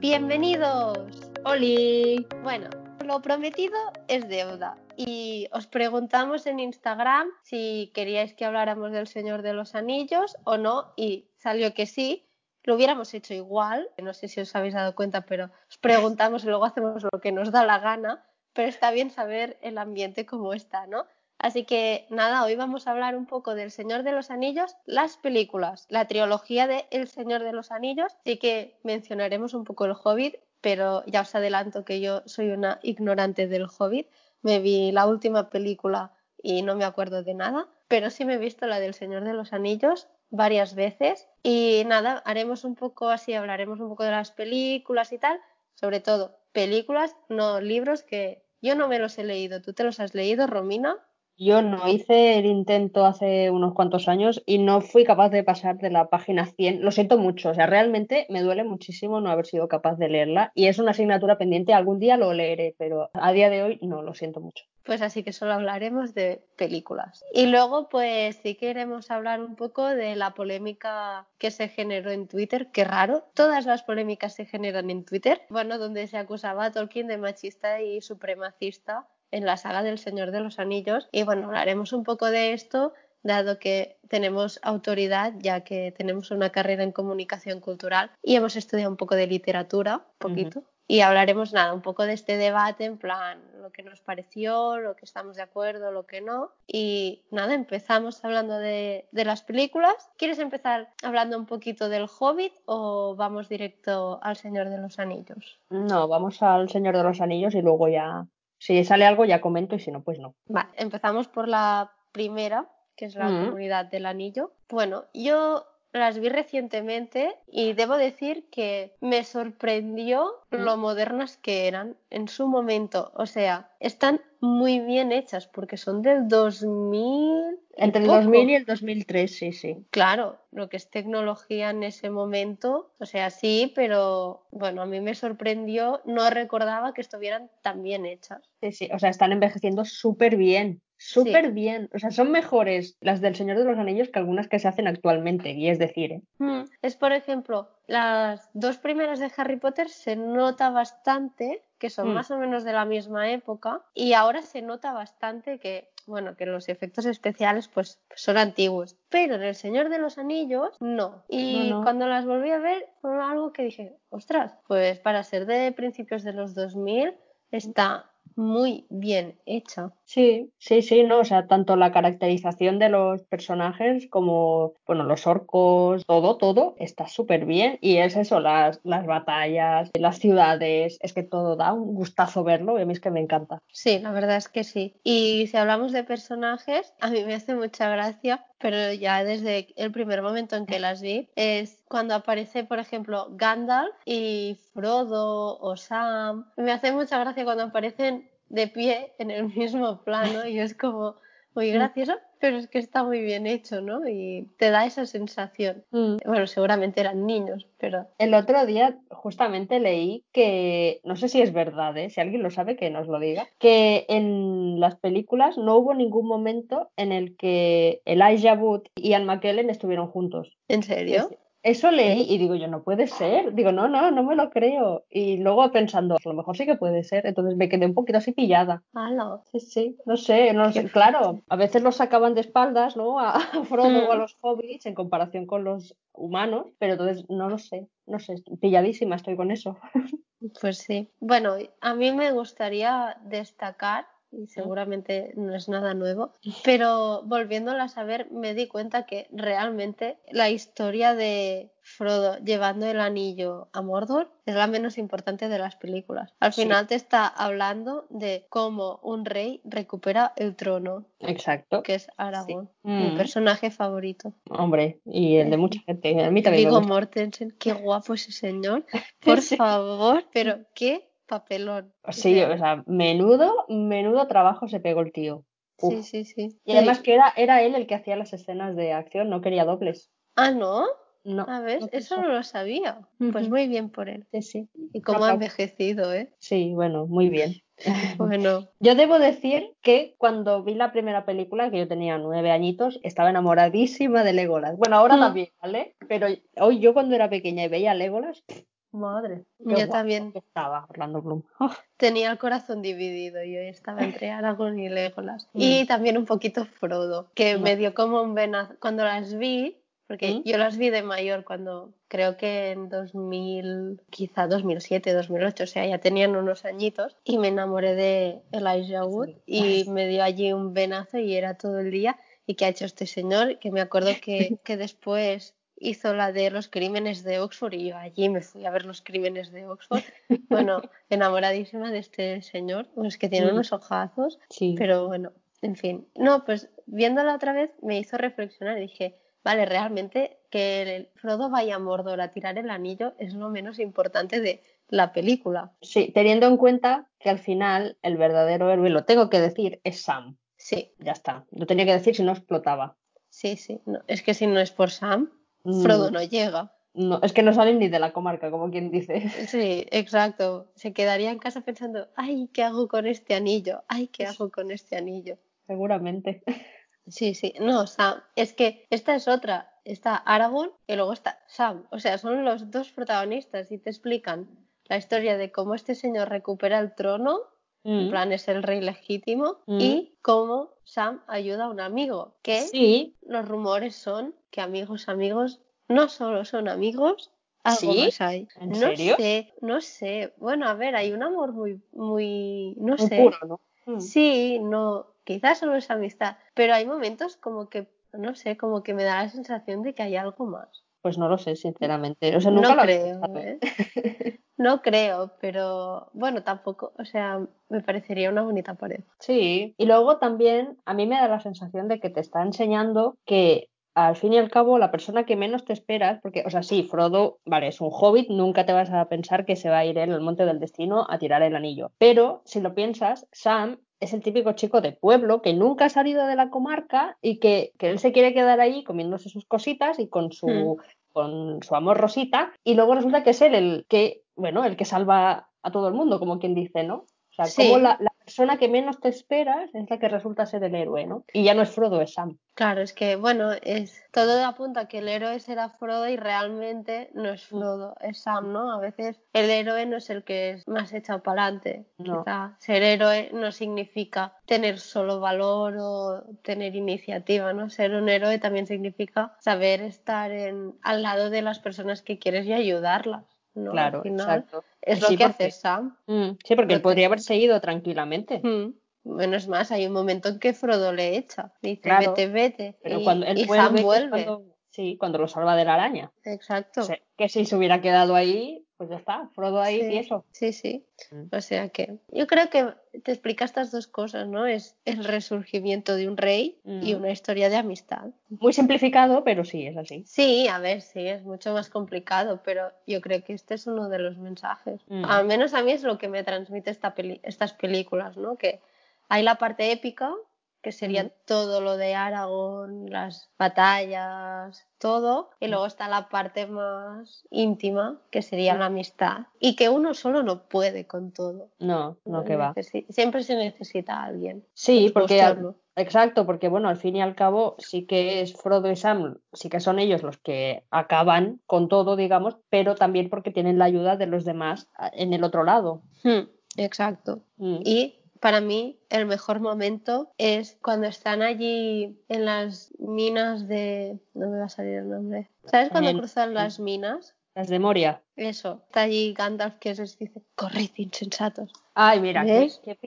Bienvenidos. ¡Holi! Bueno, lo prometido es deuda. Y os preguntamos en Instagram si queríais que habláramos del Señor de los Anillos o no. Y salió que sí. Lo hubiéramos hecho igual. No sé si os habéis dado cuenta, pero os preguntamos y luego hacemos lo que nos da la gana. Pero está bien saber el ambiente como está, ¿no? Así que nada, hoy vamos a hablar un poco del Señor de los Anillos, las películas, la trilogía de El Señor de los Anillos, sí que mencionaremos un poco el Hobbit, pero ya os adelanto que yo soy una ignorante del Hobbit. Me vi la última película y no me acuerdo de nada, pero sí me he visto la del Señor de los Anillos varias veces y nada, haremos un poco así, hablaremos un poco de las películas y tal, sobre todo películas, no libros que yo no me los he leído. ¿Tú te los has leído, Romina? Yo no hice el intento hace unos cuantos años y no fui capaz de pasar de la página 100. Lo siento mucho, o sea, realmente me duele muchísimo no haber sido capaz de leerla y es una asignatura pendiente. Algún día lo leeré, pero a día de hoy no, lo siento mucho. Pues así que solo hablaremos de películas. Y luego, pues sí queremos hablar un poco de la polémica que se generó en Twitter. Qué raro, todas las polémicas se generan en Twitter. Bueno, donde se acusaba a Tolkien de machista y supremacista en la saga del Señor de los Anillos. Y bueno, hablaremos un poco de esto, dado que tenemos autoridad, ya que tenemos una carrera en comunicación cultural y hemos estudiado un poco de literatura, poquito. Y hablaremos nada, un poco de este debate, en plan, lo que nos pareció, lo que estamos de acuerdo, lo que no. Y nada, empezamos hablando de, de las películas. ¿Quieres empezar hablando un poquito del Hobbit o vamos directo al Señor de los Anillos? No, vamos al Señor de los Anillos y luego ya si sale algo ya comento y si no, pues no. Vale, empezamos por la primera, que es la Mm. comunidad del anillo. Bueno, yo las vi recientemente y debo decir que me sorprendió Mm. lo modernas que eran en su momento. O sea, están muy bien hechas porque son del 2000. y Entre el poco. 2000 y el 2003, sí, sí. Claro, lo que es tecnología en ese momento, o sea, sí, pero bueno, a mí me sorprendió, no recordaba que estuvieran tan bien hechas. Sí, sí, o sea, están envejeciendo súper bien, súper bien. O sea, son mejores las del Señor de los Anillos que algunas que se hacen actualmente, y es decir, ¿eh? Mm, Es, por ejemplo, las dos primeras de Harry Potter se nota bastante que son Mm. más o menos de la misma época y ahora se nota bastante que, bueno, que los efectos especiales pues son antiguos. Pero en El Señor de los Anillos no. Y No, no. cuando las volví a ver fue algo que dije, ostras, pues para ser de principios de los 2000 está muy bien hecha. Sí, sí, sí, no, o sea, tanto la caracterización de los personajes como, bueno, los orcos, todo, todo está súper bien. Y es eso, las, las batallas, las ciudades, es que todo da un gustazo verlo y a mí es que me encanta. Sí, la verdad es que sí. Y si hablamos de personajes, a mí me hace mucha gracia, pero ya desde el primer momento en que las vi, es cuando aparece, por ejemplo, Gandalf y Frodo o Sam. Me hace mucha gracia cuando aparecen de pie en el mismo plano y es como muy gracioso, pero es que está muy bien hecho, ¿no? Y te da esa sensación. Bueno, seguramente eran niños, pero El otro día justamente leí que, no sé si es verdad, ¿eh? si alguien lo sabe que nos lo diga, que en las películas no hubo ningún momento en el que Elijah Wood y Ian McKellen estuvieron juntos. ¿en serio? Es- Eso leí y digo yo, no puede ser. Digo, no, no, no me lo creo. Y luego pensando, a lo mejor sí que puede ser. Entonces me quedé un poquito así pillada. ¡Hala! Sí, sí, no sé, no sé. Claro, a veces los sacaban de espaldas, ¿no? A Frodo o a Mm. los hobbits en comparación con los humanos, pero entonces no lo sé, no sé, pilladísima estoy con eso. Pues sí. Bueno, a mí me gustaría destacar, y seguramente no es nada nuevo, pero volviéndolas a ver me di cuenta que realmente la historia de Frodo llevando el anillo a Mordor es la menos importante de las películas. Al Sí. final te está hablando de cómo un rey recupera el trono, Exacto. que es Aragorn, mi Mm. personaje favorito. Hombre, y el de mucha gente, a mí también gusta. Mortensen, qué guapo ese señor, por Sí. favor, pero qué papelón. Sí, o sea, menudo, menudo trabajo se pegó el tío. sí, Uf. sí, sí. Y además que era, era él el que hacía las escenas de acción, no quería dobles. Ah, ¿no? No. A ver, no eso no lo sabía. Pues muy bien por él. Sí, sí. Y cómo ha envejecido, ¿eh? Sí, bueno, muy bien. Bueno, Yo debo decir que cuando vi la primera película, que yo tenía nueve añitos, estaba enamoradísima de Legolas. Bueno, ahora Mm. también, ¿vale? Pero hoy yo cuando era pequeña y veía a Legolas, Madre. Yo también. Estaba Orlando Bloom. Tenía el corazón dividido. Yo estaba entre Aragorn y Legolas. Y también un poquito Frodo, que me dio como un venazo. Cuando las vi, porque yo las vi de mayor cuando creo que en 2000, quizá 2007, 2008, o sea, ya tenían unos añitos y me enamoré de Elijah Wood y me dio allí un venazo y era todo el día. ¿Y qué ha hecho este señor? Que me acuerdo que, que después hizo la de los crímenes de Oxford y yo allí me fui a ver los crímenes de Oxford. Bueno, enamoradísima de este señor, es que tiene unos ojazos, sí. pero bueno, en fin. No, pues viéndola otra vez me hizo reflexionar y dije, vale, realmente que el Frodo vaya a Mordor a tirar el anillo es lo menos importante de la película. Sí, teniendo en cuenta que al final el verdadero héroe, lo tengo que decir, es Sam. Sí. Ya está. Lo tenía que decir si no explotaba. Sí, sí. No, es que si no es por Sam. Frodo no llega. No, es que no salen ni de la comarca, como quien dice. Sí, exacto. Se quedaría en casa pensando, ay, ¿qué hago con este anillo? Ay, ¿qué hago con este anillo? Seguramente. Sí, sí, no, Sam, es que esta es otra, está Aragorn y luego está Sam, o sea, son los dos protagonistas y te explican la historia de cómo este señor recupera el trono, en mm. plan es el rey legítimo, mm. y cómo Sam ayuda a un amigo, que sí. los rumores son que amigos, amigos, no solo son amigos, algo más hay. ¿En no serio? sé, no sé, bueno, a ver, hay un amor muy, muy, no muy sé. Puro, ¿no? Mm. Sí, no, quizás solo es amistad, pero hay momentos como que, no sé, como que me da la sensación de que hay algo más. Pues no lo sé, sinceramente. O sea, nunca no lo creo, ¿eh? No creo, pero bueno, tampoco, o sea, me parecería una bonita pared. Sí, y luego también a mí me da la sensación de que te está enseñando que al fin y al cabo, la persona que menos te esperas, porque, o sea, sí, Frodo, vale, es un hobbit, nunca te vas a pensar que se va a ir él al monte del destino a tirar el anillo. Pero, si lo piensas, Sam es el típico chico de pueblo que nunca ha salido de la comarca y que, él se quiere quedar ahí comiéndose sus cositas y con su, hmm. con su amor rosita, y luego resulta que es él el que, bueno, el que salva a todo el mundo, como quien dice, ¿no? O sea, como la, persona que menos te esperas es la que resulta ser el héroe, ¿no? Y ya no es Frodo, es Sam. Claro, es que, bueno, es todo apunta a que el héroe será Frodo y realmente no es mm. Frodo, es Sam, ¿no? A veces el héroe no es el que es más echado para adelante. No. ser héroe no significa tener solo valor o tener iniciativa, ¿no? Ser un héroe también significa saber estar en, al lado de las personas que quieres y ayudarlas. ¿No? Claro, exacto. Es lo que hace Sam. Mm, sí, porque él podría haberse ido tranquilamente. Mm. Bueno, es más, hay un momento en que Frodo le echa. Dice, vete, vete. Pero cuando él vuelve, sí, cuando lo salva de la araña. Exacto. que si se hubiera quedado ahí, pues ya está, Frodo ahí y eso. Sí, sí. Mm. O sea que yo creo que te explica estas dos cosas, ¿no? Es el resurgimiento de un rey y mm. una historia de amistad. Muy simplificado, pero sí, es así. Sí, a ver, sí, es mucho más complicado, pero yo creo que este es uno de los mensajes. Mm. Al menos a mí es lo que me transmite esta estas películas, ¿no? Que hay la parte épica, que sería todo lo de Aragón, las batallas, todo, y luego está la parte más íntima, que sería la amistad, y que uno solo no puede con todo. No, no que va. Siempre se necesita a alguien. Sí, porque exacto, porque bueno, al fin y al cabo sí que es Frodo y Sam, sí que son ellos los que acaban con todo, digamos, pero también porque tienen la ayuda de los demás en el otro lado. Hmm, exacto. Mm. Y para mí el mejor momento es cuando están allí en las minas de... No me va a salir el nombre. ¿Sabes cuando cruzan las minas? Las de Moria. Eso. Está allí Gandalf que les dice, corred insensatos. Ay, mira, qué, qué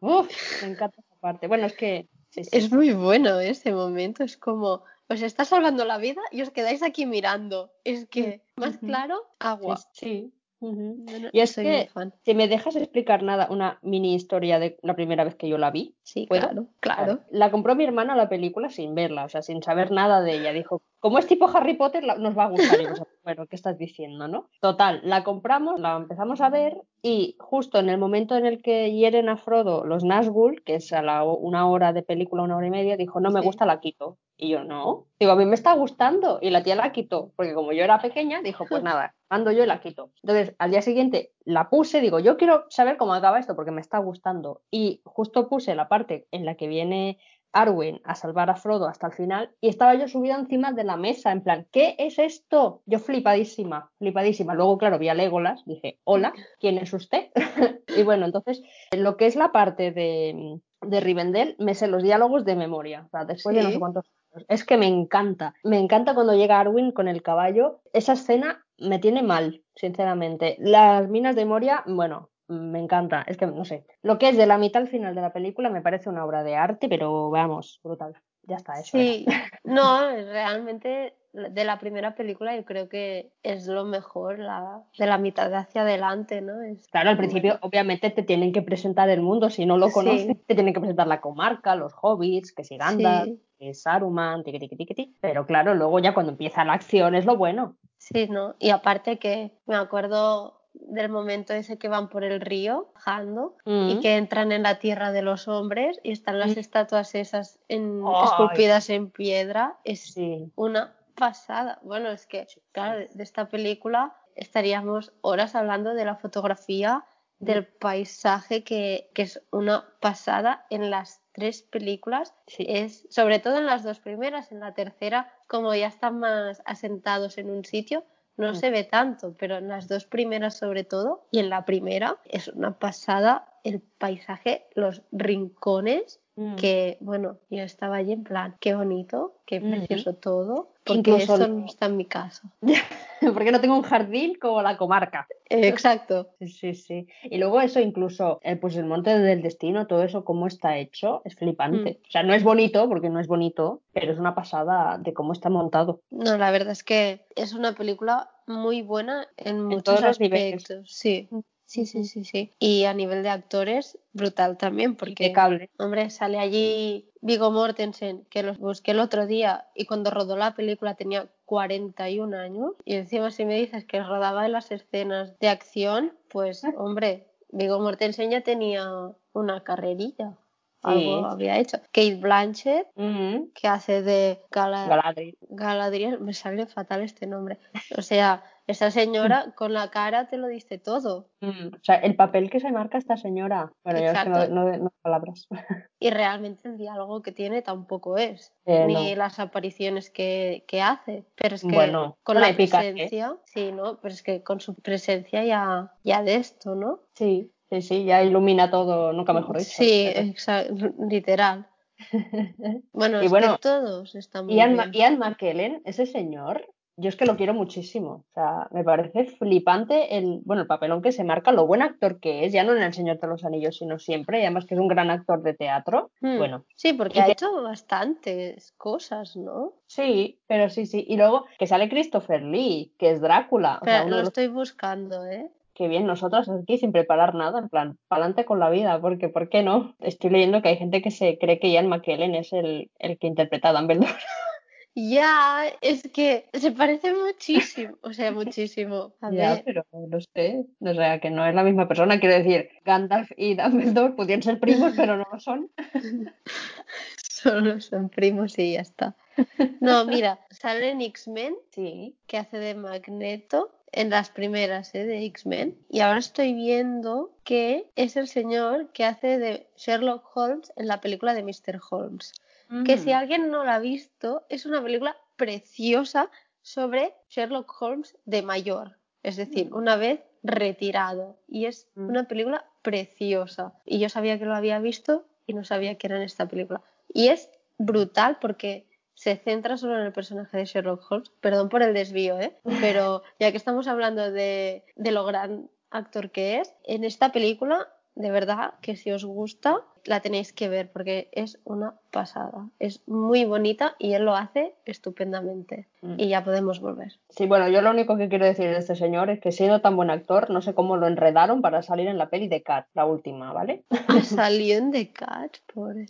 Uf, me encanta esa parte. Bueno, es que... Es muy bueno ese momento. Es como, os está salvando la vida y os quedáis aquí mirando. Es que, más claro, agua. sí y es que, si me dejas explicar nada, una mini historia de la primera vez que yo la vi. Sí, claro, claro. La compró mi hermana la película sin verla, o sea, sin saber nada de ella. Dijo, como es tipo Harry Potter, nos va a gustar. Y bueno, ¿qué estás diciendo, no? Total, la compramos, la empezamos a ver y justo en el momento en el que hieren a Frodo los Nazgûl, que es a la, una hora de película, una hora y media, dijo, no me gusta, la quito. Y yo, no. Digo, a mí me está gustando. Y la tía la quitó, porque como yo era pequeña, dijo, pues nada, mando yo y la quito. Entonces, al día siguiente la puse, digo, yo quiero saber cómo acaba esto, porque me está gustando. Y justo puse la parte en la que viene Arwen a salvar a Frodo hasta el final y estaba yo subida encima de la mesa, en plan, ¿qué es esto? Yo flipadísima, flipadísima. Luego, claro, vi a Legolas, dije, hola, ¿quién es usted? y bueno, entonces, lo que es la parte de, de Rivendell, me sé los diálogos de memoria, o sea, después de no sé cuántos años. Es que me encanta, me encanta cuando llega Arwen con el caballo. Esa escena me tiene mal, sinceramente. Las minas de Moria, bueno, me encanta. Es que no sé. Lo que es de la mitad al final de la película me parece una obra de arte, pero vamos, brutal. Ya está, eso. era. Sí, no, realmente de la primera película yo creo que es lo mejor, la, de la mitad de hacia adelante, ¿no? Es Claro, al principio obviamente te tienen que presentar el mundo, si no lo Sí. conoces, te tienen que presentar la comarca, los hobbits, que si Gandalf, Sí, que Saruman, tiqui, tiqui, tiqui, pero claro, luego ya cuando empieza la acción es lo bueno. sí, ¿no? Y aparte que me acuerdo del momento ese que van por el río, bajando, y Mm. que entran en la tierra de los hombres y están las Mm. estatuas esas en- esculpidas en piedra. Es Sí, una pasada. Bueno, es que, claro, de esta película estaríamos horas hablando de la fotografía, del paisaje, que, que es una pasada en las tres películas. sí. Es, sobre todo en las dos primeras, en la tercera, como ya están más asentados en un sitio, no Mm. se ve tanto, pero en las dos primeras sobre todo, y en la primera es una pasada el paisaje, los rincones, Mm. que bueno, yo estaba allí en plan, qué bonito, qué precioso todo, porque Incluso eso no está en mi casa. Porque no tengo un jardín como la comarca. Exacto. Sí, sí, sí. Y luego eso incluso, eh, pues el monte del destino, todo eso, cómo está hecho, es flipante. Mm. O sea, no es bonito, porque no es bonito, pero es una pasada de cómo está montado. No, la verdad es que es una película muy buena en muchos los niveles. aspectos. Sí. Sí, sí, sí, sí. Y a nivel de actores, brutal también, porque Impecable. Hombre, sale allí Vigo Mortensen, que los busqué el otro día y cuando rodó la película tenía 41 años. Y encima si me dices que rodaba en las escenas de acción, pues Ah. hombre, Vigo Mortensen ya tenía una carrerilla. Algo Sí. había hecho. Kate Blanchett, que hace de Gala- Galadriel. Galadriel, me sale fatal este nombre. O sea, esa señora con la cara te lo diste todo. Mm, O sea, el papel que se marca esta señora. Bueno, ya es que no, Exacto. no, no palabras. Y realmente el diálogo que tiene tampoco es, Eh, ni no. las apariciones que, que hace. Pero es que Bueno, con la ¿eh? presencia, sí, ¿no? Pero es que con su presencia ya, ya de esto, ¿no? Sí, sí, sí, ya ilumina todo, nunca mejor dicho. Sí, exa- literal. Bueno, Y es bueno, que todos están muy Ian, bien. Ian McKellen, ese señor, yo es que lo quiero muchísimo. O sea, me parece flipante el, bueno, el papelón que se marca, lo buen actor que es, ya no en El Señor de los Anillos, sino siempre, y además que es un gran actor de teatro. Hmm. Bueno, Sí, porque ha que- hecho bastantes cosas, ¿no? sí, pero sí, sí. Y luego que sale Christopher Lee, que es Drácula. O sea, uno lo estoy buscando, ¿eh? que bien, nosotros aquí sin preparar nada, en plan, pa'lante con la vida, porque ¿por qué no? Estoy leyendo que hay gente que se cree que Ian McKellen es el, el que interpreta a Dumbledore. Ya, es que se parece muchísimo, o sea, muchísimo. A Ya, ver, pero no sé, o sea, que no es la misma persona, quiero decir, Gandalf y Dumbledore pudieron ser primos, pero no lo son. Solo son primos y ya está. No, mira, sale en X-Men, Sí. que hace de Magneto, en las primeras ¿eh? de X-Men. Y ahora estoy viendo que es el señor que hace de Sherlock Holmes en la película de Mr. Holmes. Que si alguien no la ha visto, es una película preciosa sobre Sherlock Holmes de mayor. Es decir, una vez retirado. Y es Mm. una película preciosa. Y yo sabía que lo había visto y no sabía que era en esta película. Y es brutal porque se centra solo en el personaje de Sherlock Holmes. Perdón por el desvío, ¿eh? Pero ya que estamos hablando de, de lo gran actor que es, en esta película, de verdad que si os gusta, la tenéis que ver porque es una pasada. Es muy bonita y él lo hace estupendamente. Mm. Y ya podemos volver. Sí, bueno, yo lo único que quiero decir de este señor es que siendo tan buen actor, no sé cómo lo enredaron para salir en la peli de Cat, la última, ¿vale? Salió en The Cat, pobre.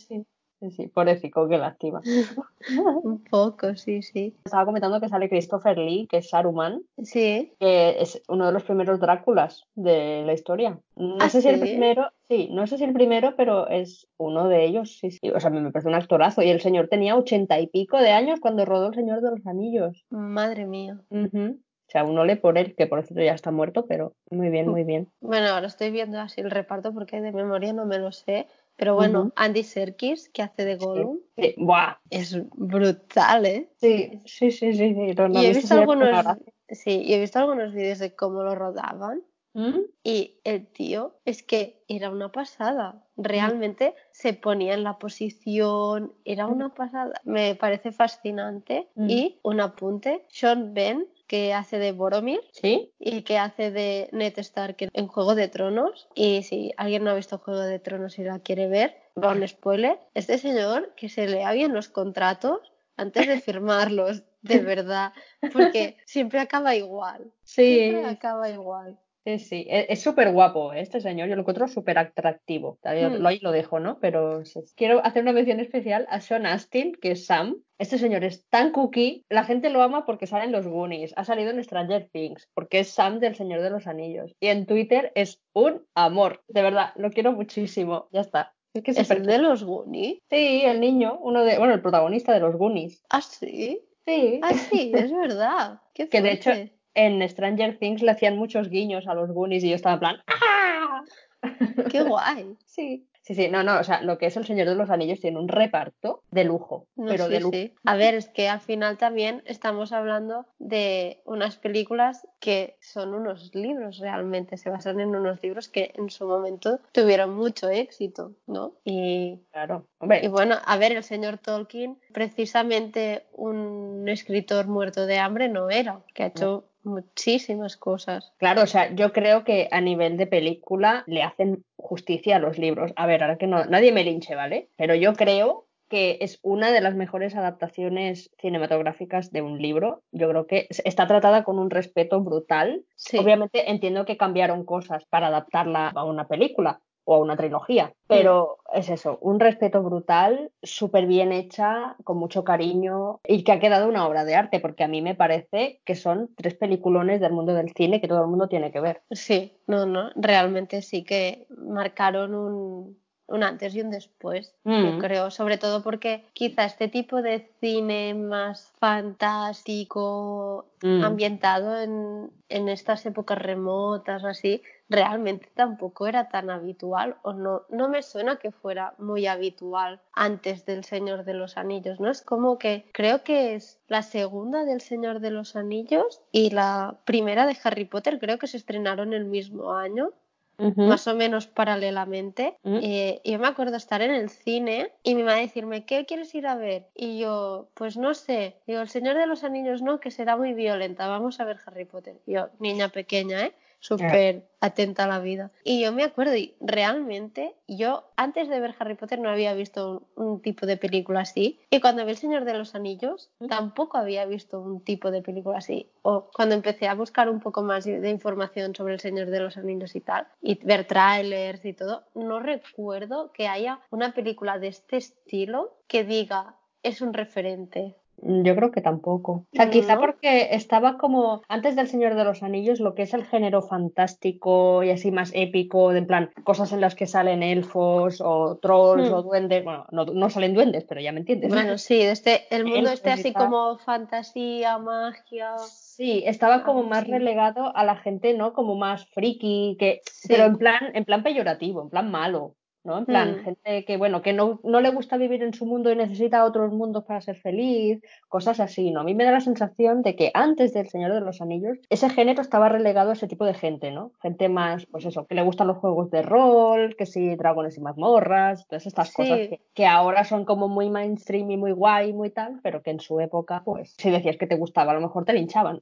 Sí, sí, pobrecito, qué lástima. Un poco, sí, sí. Estaba comentando que sale Christopher Lee, que es Saruman, Sí, que es uno de los primeros Dráculas de la historia. No ¿Ah, sé si el sí? primero, sí, no sé si el primero, pero es uno de ellos, sí, sí. O sea, me parece un actorazo. Y el señor tenía ochenta y pico de años cuando rodó El Señor de los Anillos. madre mía. Ujú. O sea, un ole por él, que por cierto ya está muerto, pero muy bien, muy bien. Bueno, ahora estoy viendo así el reparto porque de memoria no me lo sé, Pero bueno, Andy Serkis, que hace de Gollum, Sí, Buah. es brutal, ¿eh? Sí, sí, sí, sí. sí. No, no, y he visto algunos, sí, y he visto algunos vídeos de cómo lo rodaban. ¿Mm? Y el tío es que era una pasada. Realmente se ponía en la posición, era una pasada. Me parece fascinante. Mm. Y un apunte, Sean Ben, que hace de Boromir ¿Sí? y que hace de Ned Stark en- Juego de Tronos. Y si alguien no ha visto Juego de Tronos y la quiere ver, va un spoiler. Este señor que se lea bien los contratos antes de firmarlos, de verdad, porque siempre acaba igual. Siempre Sí, acaba igual. Sí, sí. E- Es súper guapo ¿eh? este señor, yo lo encuentro súper atractivo. Hmm. Lo, ahí lo dejo, ¿no? Pero sí. quiero hacer una mención especial a Sean Astin, que es Sam. Este señor es tan cookie, la gente lo ama porque sale en los Goonies, ha salido en Stranger Things, porque es Sam del Señor de los Anillos. Y en Twitter es un amor, de verdad, lo quiero muchísimo. Ya está. Es que es ¿Es de los Goonies? Sí, el niño, uno de, bueno, el protagonista de los Goonies. ¿Ah, sí? Sí. Ah, sí, es verdad. Qué Que de hecho. En Stranger Things le hacían muchos guiños a los Goonies y yo estaba en plan ¡Ah! Qué guay. Sí. Sí, sí, no, no, o sea, lo que es el Señor de los Anillos tiene un reparto de lujo, No, pero sí, de lujo. sí. A ver, es que al final también estamos hablando de unas películas que son unos libros realmente, se basan en unos libros que en su momento tuvieron mucho éxito, ¿no? Y, Claro, y bueno, a ver, el señor Tolkien, precisamente un escritor muerto de hambre no era, que ha hecho muchísimas cosas. claro, o sea, yo creo que a nivel de película le hacen justicia a los libros. A ver, ahora que no, nadie me linche, ¿vale? Pero yo creo que es una de las mejores adaptaciones cinematográficas de un libro. Yo creo que es- está tratada con un respeto brutal. Sí. Obviamente entiendo que cambiaron cosas para adaptarla a una película o a una trilogía, pero es eso, un respeto brutal, súper bien hecha, con mucho cariño y que ha quedado una obra de arte, porque a mí me parece que son tres peliculones del mundo del cine que todo el mundo tiene que ver. Sí, no, no, realmente sí que marcaron un, un antes y un después, yo Mm. creo, sobre todo porque quizá este tipo de cine más fantástico, Mm. ambientado en, en estas épocas remotas así, realmente tampoco era tan habitual o no, no me suena que fuera muy habitual antes del Señor de los Anillos, ¿no? Es como que creo que es la segunda del Señor de los Anillos y la primera de Harry Potter, creo que se estrenaron el mismo año Más o menos paralelamente. Eh, y yo me acuerdo estar en el cine y mi madre decirme, ¿qué quieres ir a ver? Y yo, pues no sé. Digo, El Señor de los Anillos no, que será muy violenta. Vamos a ver Harry Potter. Yo, niña pequeña, ¿eh? Súper atenta a la vida. Y yo me acuerdo, y realmente, yo antes de ver Harry Potter no había visto un, un tipo de película así. Y cuando vi El Señor de los Anillos, tampoco había visto un tipo de película así. O cuando empecé a buscar un poco más de información sobre El Señor de los Anillos y tal, y ver trailers y todo, no recuerdo que haya una película de este estilo que diga es un referente. Yo creo que tampoco. O sea, quizá ¿No? porque estaba como antes del Señor de los Anillos, lo que es el género fantástico y así más épico, de en plan cosas en las que salen elfos o trolls Hmm. o duendes. Bueno, no, no salen duendes, pero ya me entiendes. Bueno, sí, de este, el mundo Elfos este así como fantasía, magia. Sí, estaba como algo más relegado a la gente, ¿no? Como más friki, que, Sí. pero en plan, en plan peyorativo, en plan malo, ¿no? En plan, Hmm. gente que, bueno, que no, no le gusta vivir en su mundo y necesita otros mundos para ser feliz, cosas así, ¿no? A mí me da la sensación de que antes del Señor de los Anillos, ese género estaba relegado a ese tipo de gente, ¿no? Gente más, pues eso, que le gustan los juegos de rol, que sí, dragones y mazmorras, todas estas cosas que, que ahora son como muy mainstream y muy guay y muy tal, pero que en su época, pues, si decías que te gustaba, a lo mejor te linchaban.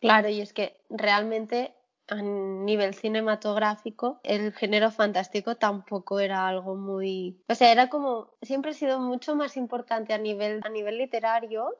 Claro, y es que realmente a nivel cinematográfico el género fantástico tampoco era algo muy, o sea, era como siempre ha sido mucho más importante a nivel a nivel literario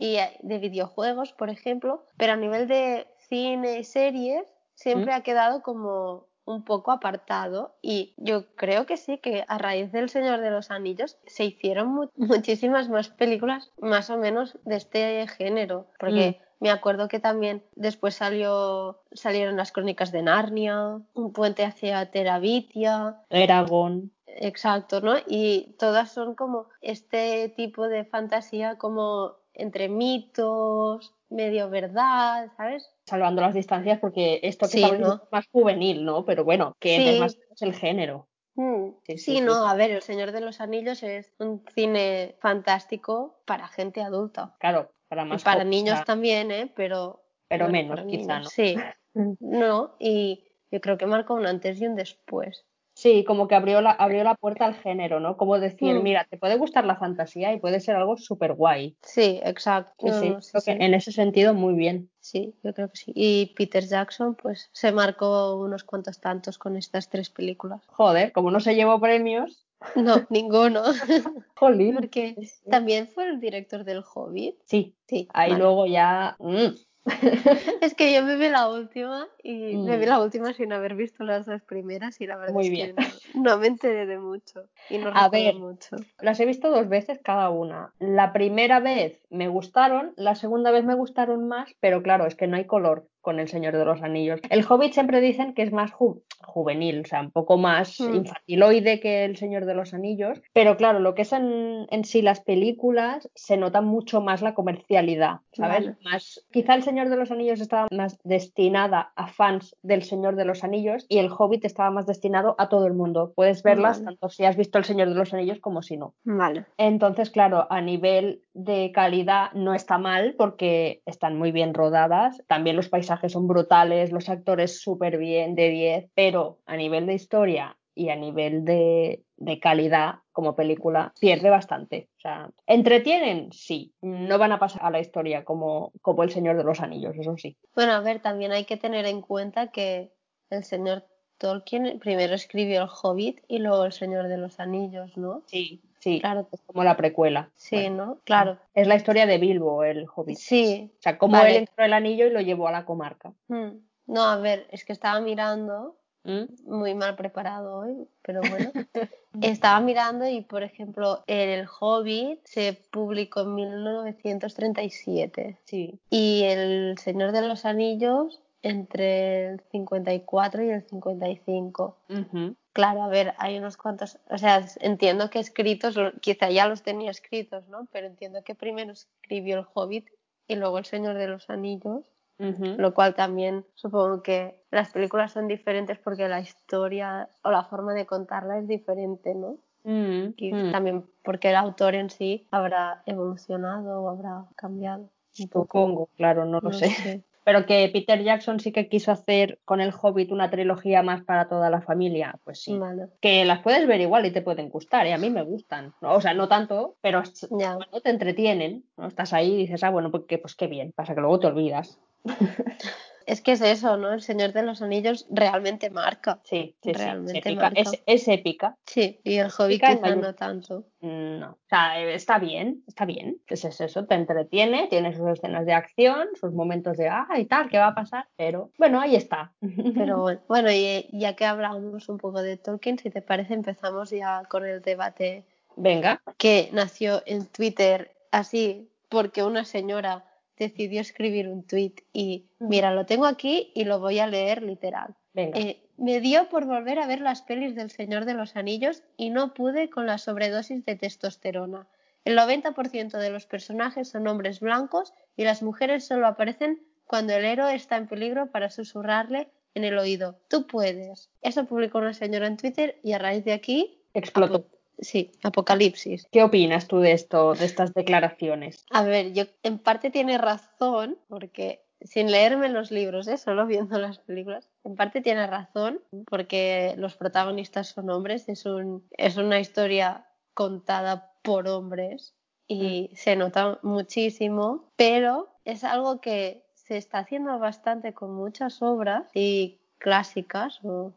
y eh, de videojuegos, por ejemplo, pero a nivel de cine y series siempre ha quedado como un poco apartado y yo creo que sí, que a raíz del Señor de los Anillos se hicieron mu- muchísimas más películas más o menos de este género, porque me acuerdo que también después salió, salieron las crónicas de Narnia, un puente hacia Terabitia, Eragon. Exacto, ¿no? Y todas son como este tipo de fantasía como entre mitos, medio verdad, ¿sabes? salvando las distancias porque esto que es más juvenil, ¿no? Pero bueno, que Sí. es más el género. Mm, sí, sí. no, a ver, El Señor de los Anillos es un cine fantástico para gente adulta. Claro, para Y para jóvenes, niños también, ¿eh? Pero, pero menos, quizá, niños, ¿no? sí. No, y yo creo que marca un antes y un después. Sí, como que abrió la, abrió la puerta al género, ¿no? Como decir, Mm. mira, te puede gustar la fantasía y puede ser algo súper guay. Sí, exacto. Sí, No, sí, no, sí, creo que sí. en ese sentido muy bien. Sí, yo creo que sí. Y Peter Jackson, pues, se marcó unos cuantos tantos con estas tres películas. Joder, como no se llevó premios, No, ninguno. jolín. Porque también fue el director del Hobbit. Sí, Sí, ahí vale. luego ya... mm, Es que yo me vi la última y me vi Mm. la última sin haber visto las dos primeras y la verdad Muy es bien. que no, no me enteré de mucho y no A ver. mucho. Las he visto dos veces cada una. La primera vez me gustaron, la segunda vez me gustaron más, pero claro, es que no hay color con El Señor de los Anillos. El Hobbit siempre dicen que es más ju- juvenil, o sea, un poco más Mm. infantiloide que El Señor de los Anillos, pero claro, lo que es en, en sí las películas se nota mucho más la comercialidad, ¿sabes? Vale. Más, quizá El Señor de los Anillos estaba más destinada a fans del Señor de los Anillos y El Hobbit estaba más destinado a todo el mundo. Puedes verlas Vale. tanto si has visto El Señor de los Anillos como si no. Vale. Entonces, claro, a nivel de calidad no está mal porque están muy bien rodadas. También los paisajes son brutales, los actores súper bien, de 10, pero a nivel de historia y a nivel de, de calidad como película pierde bastante. O sea, ¿entretienen? Sí. No van a pasar a la historia como, como El Señor de los Anillos, eso sí. Bueno, a ver, también hay que tener en cuenta que el señor Tolkien primero escribió El Hobbit y luego El Señor de los Anillos, ¿no? Sí, sí. Claro. Es como la precuela. Sí, ¿no? Claro. Es la historia de Bilbo, el Hobbit. Sí. O sea, cómo Vale. él encontró el anillo y lo llevó a la comarca. Mm. No, a ver, es que estaba mirando ¿Mm? muy mal preparado hoy, pero bueno. Estaba mirando y, por ejemplo, El Hobbit se publicó en 1937 Sí. y El Señor de los Anillos entre el 54 y el 55. Ujú. Claro, a ver, hay unos cuantos, o sea, entiendo que escritos, quizá ya los tenía escritos, ¿no? Pero entiendo que primero escribió El Hobbit y luego El Señor de los Anillos lo cual también supongo que las películas son diferentes porque la historia o la forma de contarla es diferente, ¿no? Mm, Y mm. también porque el autor en sí habrá evolucionado o habrá cambiado. Supongo, claro, no lo no sé. sé. Pero que Peter Jackson sí que quiso hacer con el Hobbit una trilogía más para toda la familia, pues sí. Vale, Que las puedes ver igual y te pueden gustar, ¿eh? A mí me gustan. O sea, no tanto, pero bueno, te entretienen. ¿no? Estás ahí y dices, ah, bueno, pues, que, pues qué bien. Pasa que luego te olvidas. Es que es eso, ¿no? El Señor de los Anillos realmente marca. Sí, sí, sí. Es Realmente épica. marca. Es, es épica. Sí, y el en quizá no tanto. No, o sea, eh, está bien, está bien. Pues es eso, te entretiene, tiene sus escenas de acción, sus momentos de ah y tal, ¿qué va a pasar? Pero bueno, ahí está. Pero bueno, bueno y ya que hablamos un poco de Tolkien, si te parece, empezamos ya con el debate Venga, que nació en Twitter así porque una señora decidió escribir un tweet y mira, lo tengo aquí y lo voy a leer literal. venga. Eh, me dio por volver a ver las pelis del Señor de los Anillos y no pude con la sobredosis de testosterona. El 90% de los personajes son hombres blancos y las mujeres solo aparecen cuando el héroe está en peligro para susurrarle en el oído, tú puedes. Eso publicó una señora en Twitter y a raíz de aquí, Explotó. Sí, apocalipsis. ¿Qué opinas tú de esto, de estas declaraciones? A ver, yo en parte tiene razón, porque sin leerme los libros, ¿eh? solo viendo las películas, en parte tiene razón, porque los protagonistas son hombres, es, un, es una historia contada por hombres y se nota muchísimo, pero es algo que se está haciendo bastante con muchas obras y clásicas, o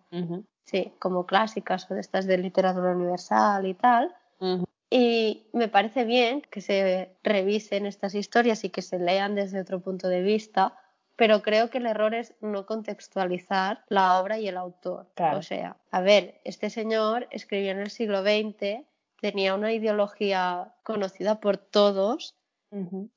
sí, como clásicas o de estas de literatura universal y tal, y me parece bien que se revisen estas historias y que se lean desde otro punto de vista, pero creo que el error es no contextualizar la obra y el autor. Claro. O sea, a ver, este señor escribió en el siglo XX, tenía una ideología conocida por todos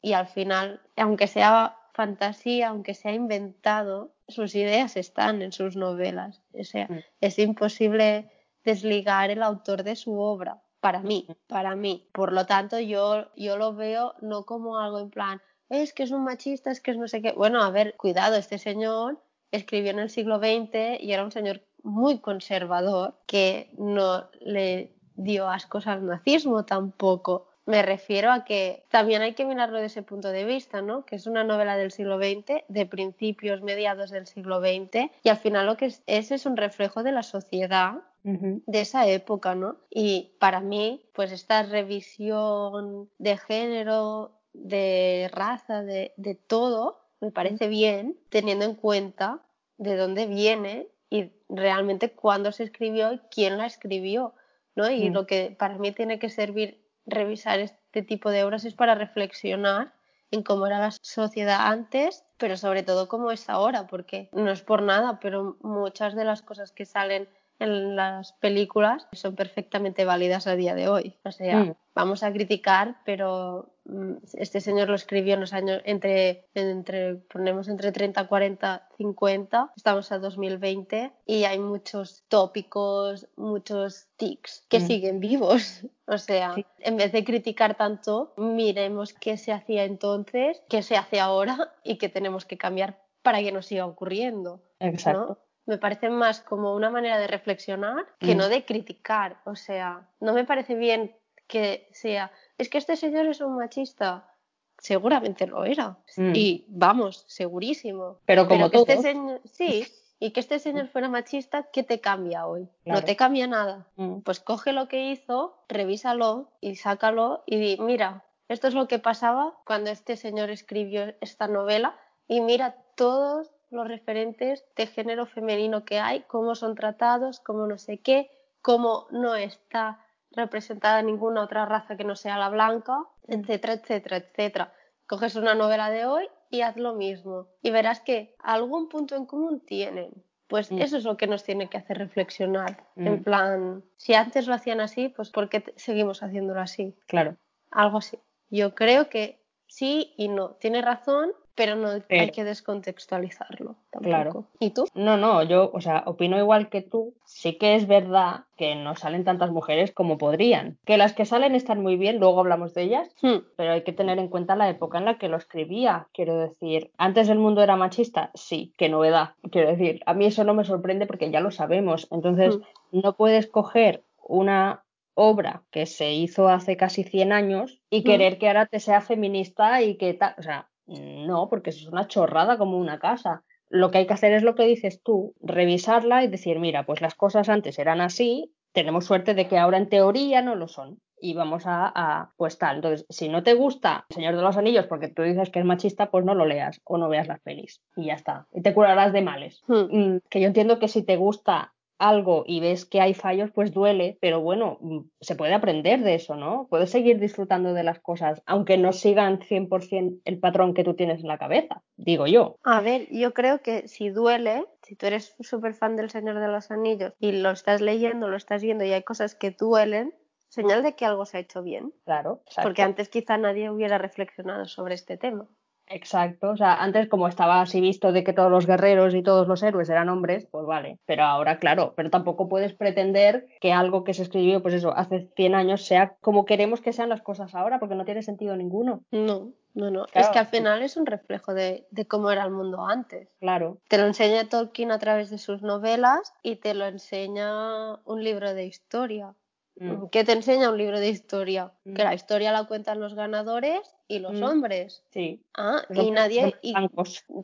y al final, aunque sea fantasía, aunque sea inventado, sus ideas están en sus novelas. O sea, Mm. es imposible desligar el autor de su obra, para mí, para mí. Por lo tanto, yo, yo lo veo no como algo en plan, es que es un machista, es que es no sé qué. Bueno, a ver, cuidado, este señor escribió en el siglo XX y era un señor muy conservador que no le dio ascos al nazismo tampoco. Me refiero a que también hay que mirarlo desde ese punto de vista, ¿no? Que es una novela del siglo XX, de principios, mediados del siglo XX, y al final lo que es, es, un reflejo de la sociedad de esa época, ¿no? Y para mí, pues esta revisión de género, de raza, de, de todo, me parece bien, teniendo en cuenta de dónde viene y realmente cuándo se escribió y quién la escribió, ¿no? Y mm. lo que para mí tiene que servir revisar este tipo de obras es para reflexionar en cómo era la sociedad antes, pero sobre todo cómo es ahora, porque no es por nada, pero muchas de las cosas que salen en las películas son perfectamente válidas a día de hoy. O sea, mm. vamos a criticar, pero mm, este señor lo escribió en los años entre, entre, ponemos entre 30, 40, 50, estamos a 2020 y hay muchos tópicos, muchos tics que mm. siguen vivos. O sea, en vez de criticar tanto, miremos qué se hacía entonces, qué se hace ahora y qué tenemos que cambiar para que no siga ocurriendo. Exacto me parece más como una manera de reflexionar que mm. no de criticar. O sea, no me parece bien que sea, es que este señor es un machista. Seguramente lo era. Mm. Y vamos, segurísimo. Pero como que este señor, sí, y que este señor fuera machista, ¿qué te cambia hoy? No te cambia nada. Mm. Pues coge lo que hizo, revísalo y sácalo y di, mira, esto es lo que pasaba cuando este señor escribió esta novela y mira todos los referentes de género femenino que hay, cómo son tratados, cómo no sé qué, cómo no está representada ninguna otra raza que no sea la blanca, etcétera, etcétera, etcétera. Coges una novela de hoy y haz lo mismo y verás que algún punto en común tienen. Pues mm. eso es lo que nos tiene que hacer reflexionar. En mm. plan, si antes lo hacían así, pues ¿por qué seguimos haciéndolo así? Claro. Algo así. Yo creo que sí y no. Tiene razón, pero no hay que descontextualizarlo tampoco. Claro. ¿Y tú? No, no, yo, o sea, opino igual que tú. Sí que es verdad que no salen tantas mujeres como podrían. Que las que salen están muy bien, luego hablamos de ellas, hmm. pero hay que tener en cuenta la época en la que lo escribía. Quiero decir, antes el mundo era machista, sí, qué novedad. Quiero decir, a mí eso no me sorprende porque ya lo sabemos. Entonces, hmm. no puedes coger una obra que se hizo hace casi 100 años y hmm. querer que ahora te sea feminista y que tal, o sea, no, porque eso es una chorrada como una casa. Lo que hay que hacer es lo que dices tú, revisarla y decir, mira, pues las cosas antes eran así, tenemos suerte de que ahora en teoría no lo son. Y vamos a, pues tal. Entonces, si no te gusta El Señor de los Anillos porque tú dices que es machista, pues no lo leas o no veas las pelis. Y ya está. Y te curarás de males. Hmm. Mm, que yo entiendo que si te gusta algo y ves que hay fallos, pues duele, pero bueno, mm, se puede aprender de eso, ¿no? Puedes seguir disfrutando de las cosas, aunque no sigan 100% el patrón que tú tienes en la cabeza, digo yo. A ver, yo creo que si duele, si tú eres súper fan del Señor de los Anillos y lo estás leyendo, lo estás viendo y hay cosas que duelen, señal de que algo se ha hecho bien. Claro. Porque antes quizá nadie hubiera reflexionado sobre este tema. Exacto, o sea, antes como estaba así visto de que todos los guerreros y todos los héroes eran hombres, pues vale, pero ahora claro, pero tampoco puedes pretender que algo que se escribió, pues eso, hace 100 años sea como queremos que sean las cosas ahora, porque no tiene sentido ninguno. No, no, no, es que al final es un reflejo de, de cómo era el mundo antes. Claro. Te lo enseña Tolkien a través de sus novelas y te lo enseña un libro de historia. Mm. ¿Qué te enseña un libro de historia? Que la mm. historia la cuentan los ganadores y los mm. hombres. Sí. Ah, y nadie. Y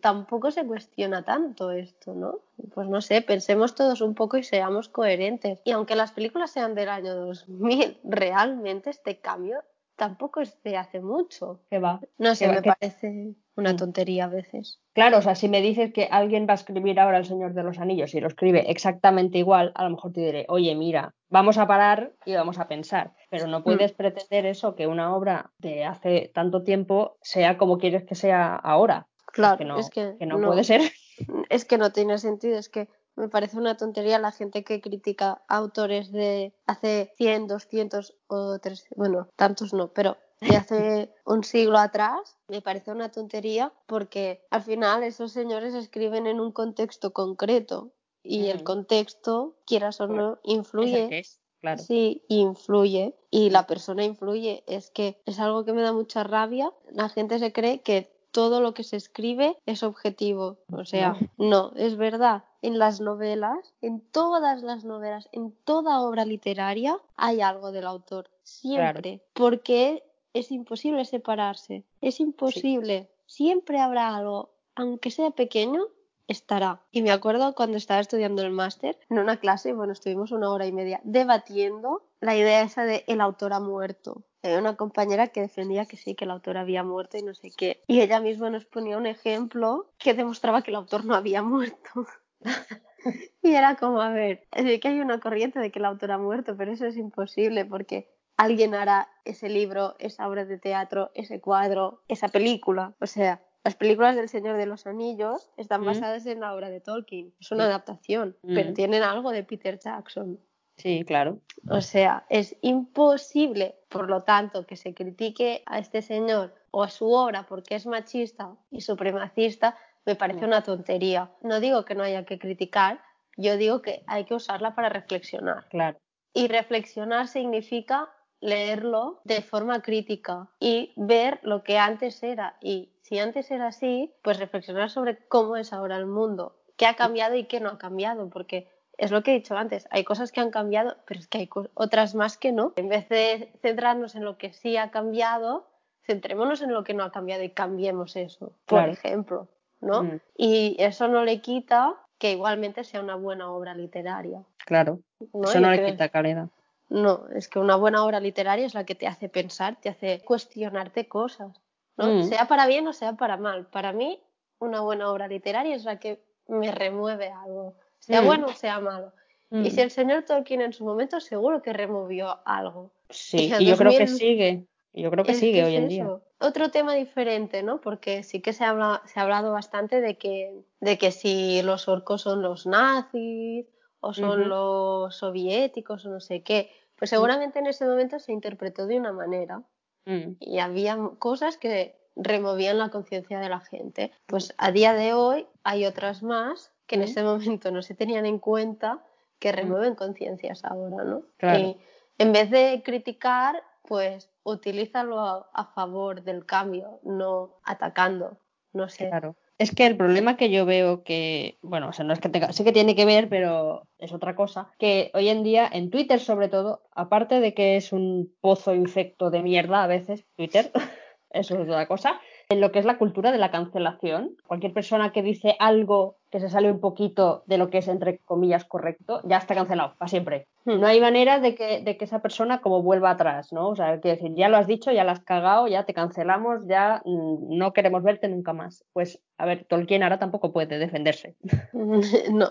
tampoco se cuestiona tanto esto, ¿no? Pues no sé, pensemos todos un poco y seamos coherentes. Y aunque las películas sean del año 2000, realmente este cambio tampoco es de hace mucho. Que va. No sé, me parece una tontería a veces. Claro, o sea, si me dices que alguien va a escribir ahora El Señor de los Anillos y lo escribe exactamente igual, a lo mejor te diré, oye, mira, vamos a parar y vamos a pensar. Pero no puedes mm. pretender eso, que una obra de hace tanto tiempo sea como quieres que sea ahora. Claro, es que no, puede ser. Es que no tiene sentido, es que me parece una tontería la gente que critica autores de hace 100, 200 o 300, bueno, tantos no, pero de hace un siglo atrás, me parece una tontería porque al final esos señores escriben en un contexto concreto y el contexto, quieras o no, influye. claro. Sí, influye y la persona influye. Es que es algo que me da mucha rabia. La gente se cree que todo lo que se escribe es objetivo. O sea, no, es verdad. En las novelas, en todas las novelas, en toda obra literaria, hay algo del autor. Siempre. Porque es imposible separarse. Es imposible. Siempre habrá algo, aunque sea pequeño, estará. Y me acuerdo cuando estaba estudiando el máster, en una clase, bueno, estuvimos una hora y media debatiendo la idea esa de el autor ha muerto. Había una compañera que defendía que sí, que el autor había muerto y no sé qué. Y ella misma nos ponía un ejemplo que demostraba que el autor no había muerto. y era como, a ver, es que hay una corriente de que el autor ha muerto, pero eso es imposible porque alguien hará ese libro, esa obra de teatro, ese cuadro, esa película. O sea, las películas del Señor de los Anillos están basadas en la obra de Tolkien. Es una adaptación, pero tienen algo de Peter Jackson. Sí, claro. O sea, es imposible, por lo tanto, que se critique a este señor o a su obra porque es machista y supremacista, me parece una tontería. No digo que no haya que criticar, yo digo que hay que usarla para reflexionar. Claro. Y reflexionar significa leerlo de forma crítica y ver lo que antes era y si antes era así, pues reflexionar sobre cómo es ahora el mundo, qué ha cambiado y qué no ha cambiado, porque es lo que he dicho antes, hay cosas que han cambiado, pero es que hay otras más que no. En vez de centrarnos en lo que sí ha cambiado, centrémonos en lo que no ha cambiado y cambiemos eso, por ejemplo, ¿no? Mm. Y eso no le quita que igualmente sea una buena obra literaria. Claro, eso no le quita calidad. No, es que una buena obra literaria es la que te hace pensar, te hace cuestionarte cosas. Mm. Sea para bien o sea para mal. Para mí, una buena obra literaria es la que me remueve algo, sea mm. bueno o sea malo. Y mm. si el señor Tolkien en su momento seguro que removió algo. Sí, y, yo creo que sigue. Yo creo que sigue hoy en día. Otro tema diferente, ¿no? Porque sí que se, habla, se ha hablado bastante de que, de que si los orcos son los nazis o son los soviéticos o no sé qué. Pues seguramente en ese momento se interpretó de una manera. Mm. Y había cosas que removían la conciencia de la gente. Pues a día de hoy hay otras más que en ese momento no se tenían en cuenta que remueven conciencias ahora, ¿no? Y en vez de criticar, pues utilízalo a, favor del cambio, no atacando, no sé. Claro. Es que el problema que yo veo que, bueno, o sea, no es que tenga, sí que tiene que ver, pero es otra cosa, que hoy en día en Twitter sobre todo, aparte de que es un pozo infecto de mierda a veces, Twitter, eso es otra cosa, en lo que es la cultura de la cancelación. Cualquier persona que dice algo que se sale un poquito de lo que es, entre comillas, correcto, ya está cancelado, para siempre. Hmm. No hay manera de que, de que esa persona como vuelva atrás, ¿no? O sea, quiero decir, ya lo has dicho, ya lo has cagado, ya te cancelamos, ya mm, no queremos verte nunca más. Pues, a ver, Tolkien ahora tampoco puede defenderse. no.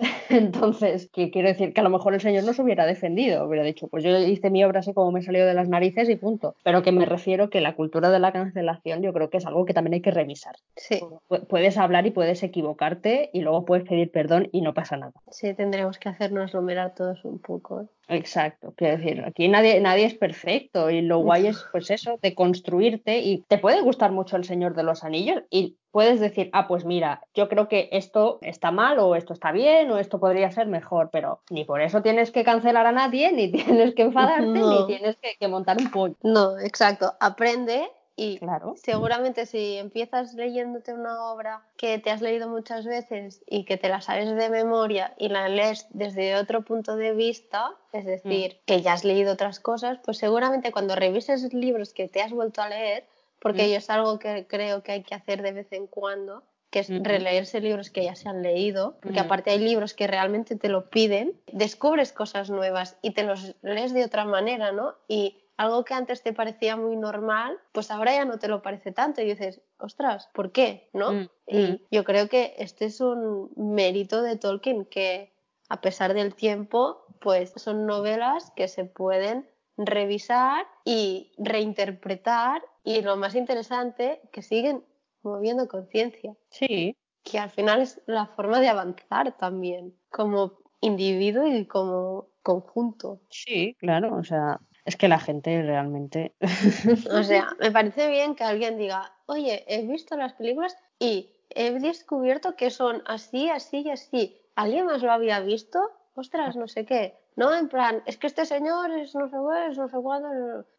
Entonces, que quiero decir que a lo mejor el señor no se hubiera defendido, hubiera dicho, pues yo hice mi obra así como me salió de las narices y punto. Pero que me refiero que la cultura de la cancelación yo creo que es algo que también hay que revisar. Sí. Puedes hablar y puedes equivocarte y luego puedes pedir perdón y no pasa nada. Sí, tendremos que hacernos mirar todos un poco. ¿eh? Exacto, quiero decir, aquí nadie, nadie es perfecto y lo guay es pues eso, de construirte y te puede gustar mucho el Señor de los Anillos y puedes decir, ah, pues mira, yo creo que esto está mal o esto está bien o esto podría ser mejor, pero ni por eso tienes que cancelar a nadie, ni tienes que enfadarte, ni tienes que, que montar un pollo. No, exacto, aprende y claro. seguramente si empiezas leyéndote una obra que te has leído muchas veces y que te la sabes de memoria y la lees desde otro punto de vista, es decir, mm. que ya has leído otras cosas, pues seguramente cuando revises libros que te has vuelto a leer, porque mm. yo es algo que creo que hay que hacer de vez en cuando, que es releerse libros que ya se han leído, porque mm. aparte hay libros que realmente te lo piden, descubres cosas nuevas y te los lees de otra manera, ¿no? Y algo que antes te parecía muy normal, pues ahora ya no te lo parece tanto y dices, ostras, ¿por qué? ¿No? Mm, y mm. yo creo que este es un mérito de Tolkien, que a pesar del tiempo, pues son novelas que se pueden revisar y reinterpretar y lo más interesante, que siguen moviendo conciencia. Sí. Que al final es la forma de avanzar también, como individuo y como conjunto. Sí, claro, o sea, es que la gente realmente. o sea, me parece bien que alguien diga, oye, he visto las películas y he descubierto que son así, así y así. ¿Alguien más lo había visto? Ostras, no sé qué. No, en plan, es que este señor es no sé qué, es no sé cuándo.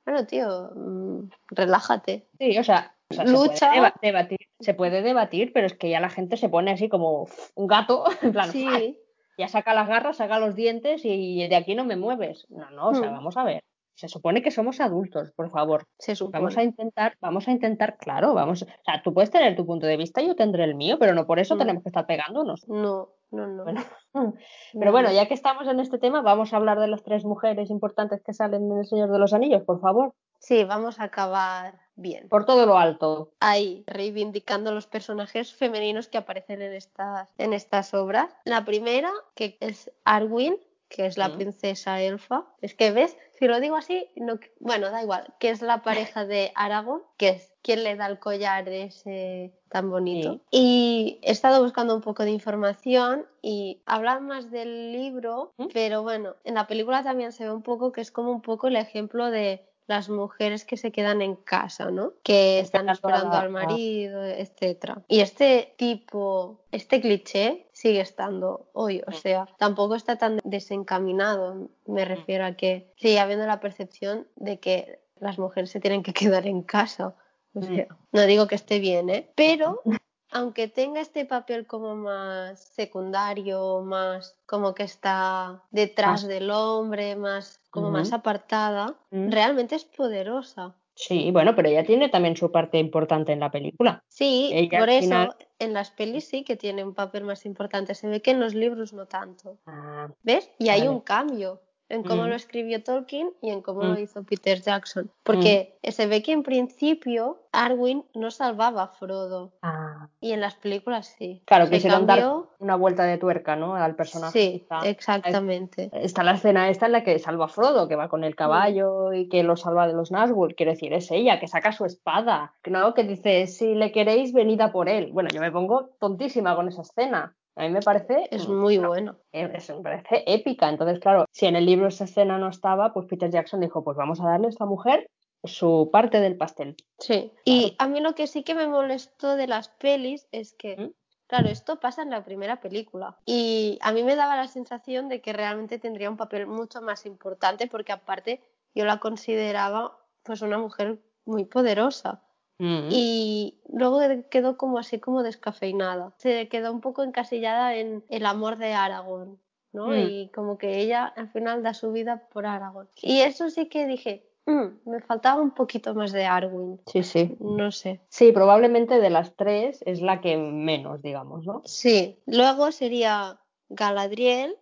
Bueno, tío, mm, relájate. Sí, o sea, O sea, lucha. Se puede, deba- debatir, se puede debatir, pero es que ya la gente se pone así como un gato, en plan, Sí, ya saca las garras, saca los dientes y de aquí no me mueves. No, no, o sea, Hmm. vamos a ver. Se supone que somos adultos, por favor. se Vamos a intentar, vamos a intentar, claro, vamos. O sea, tú puedes tener tu punto de vista yo tendré el mío, pero no por eso Mm. tenemos que estar pegándonos. No, no, no. Bueno, no, pero bueno, no. ya que estamos en este tema, vamos a hablar de las tres mujeres importantes que salen en El Señor de los Anillos, por favor. Sí, vamos a acabar bien. Por todo lo alto. Ahí, reivindicando los personajes femeninos que aparecen en estas, en estas obras. La primera, que es Arwen, que es la Mm. princesa elfa. Es que ves, si lo digo así, no, bueno, da igual, que es la pareja de Aragorn, que es quien le da el collar ese tan bonito. Sí. Y he estado buscando un poco de información y hablan más del libro, ¿Mm? pero bueno, en la película también se ve un poco que es como un poco el ejemplo de las mujeres que se quedan en casa, ¿no? Que están Esperando al marido, etcétera. Y este tipo, este cliché sigue estando hoy, o sea, tampoco está tan desencaminado, me refiero a que sigue habiendo la percepción de que las mujeres se tienen que quedar en casa. O sea, no digo que esté bien, ¿eh? Pero aunque tenga este papel como más secundario, más como que está detrás del hombre, más como más apartada, Mm. realmente es poderosa. Sí, bueno, pero ella tiene también su parte importante en la película. Sí, Ella por eso final- en las pelis sí que tiene un papel más importante. Se ve que en los libros no tanto. Ah, ¿Ves? Y hay un cambio en cómo Mm. lo escribió Tolkien y en cómo Mm. lo hizo Peter Jackson. Porque se ve que en principio Arwen no salvaba a Frodo. ah. Y en las películas sí. Claro, Se quisieron dar cambió- una vuelta de tuerca, ¿no? Al personaje. Sí, Está- exactamente. Está la escena esta en la que salva a Frodo, que va con el caballo y que lo salva de los Nazgûl. Quiero decir, es ella que saca su espada, ¿no? Que dice, si le queréis, venid a por él. Bueno, yo me pongo tontísima con esa escena. A mí me parece... Es muy bueno, bueno. eh, es- me parece épica. Entonces, claro, si en el libro esa escena no estaba, pues Peter Jackson dijo, pues vamos a darle a esta mujer su parte del pastel. Sí. Y a mí lo que sí que me molestó de las pelis es que, ¿Mm? claro, esto pasa en la primera película. Y a mí me daba la sensación de que realmente tendría un papel mucho más importante porque aparte yo la consideraba pues una mujer muy poderosa. Mm. Y luego quedó como así como descafeinada. Se quedó un poco encasillada en el amor de Aragorn, ¿no? Mm. Y como que ella al final da su vida por Aragorn. Y eso sí que dije, "Mm, me faltaba un poquito más de Arwen. Sí, sí. No sé. Sí, probablemente de las tres es la que menos, digamos, ¿no? Sí. Luego sería Galadriel,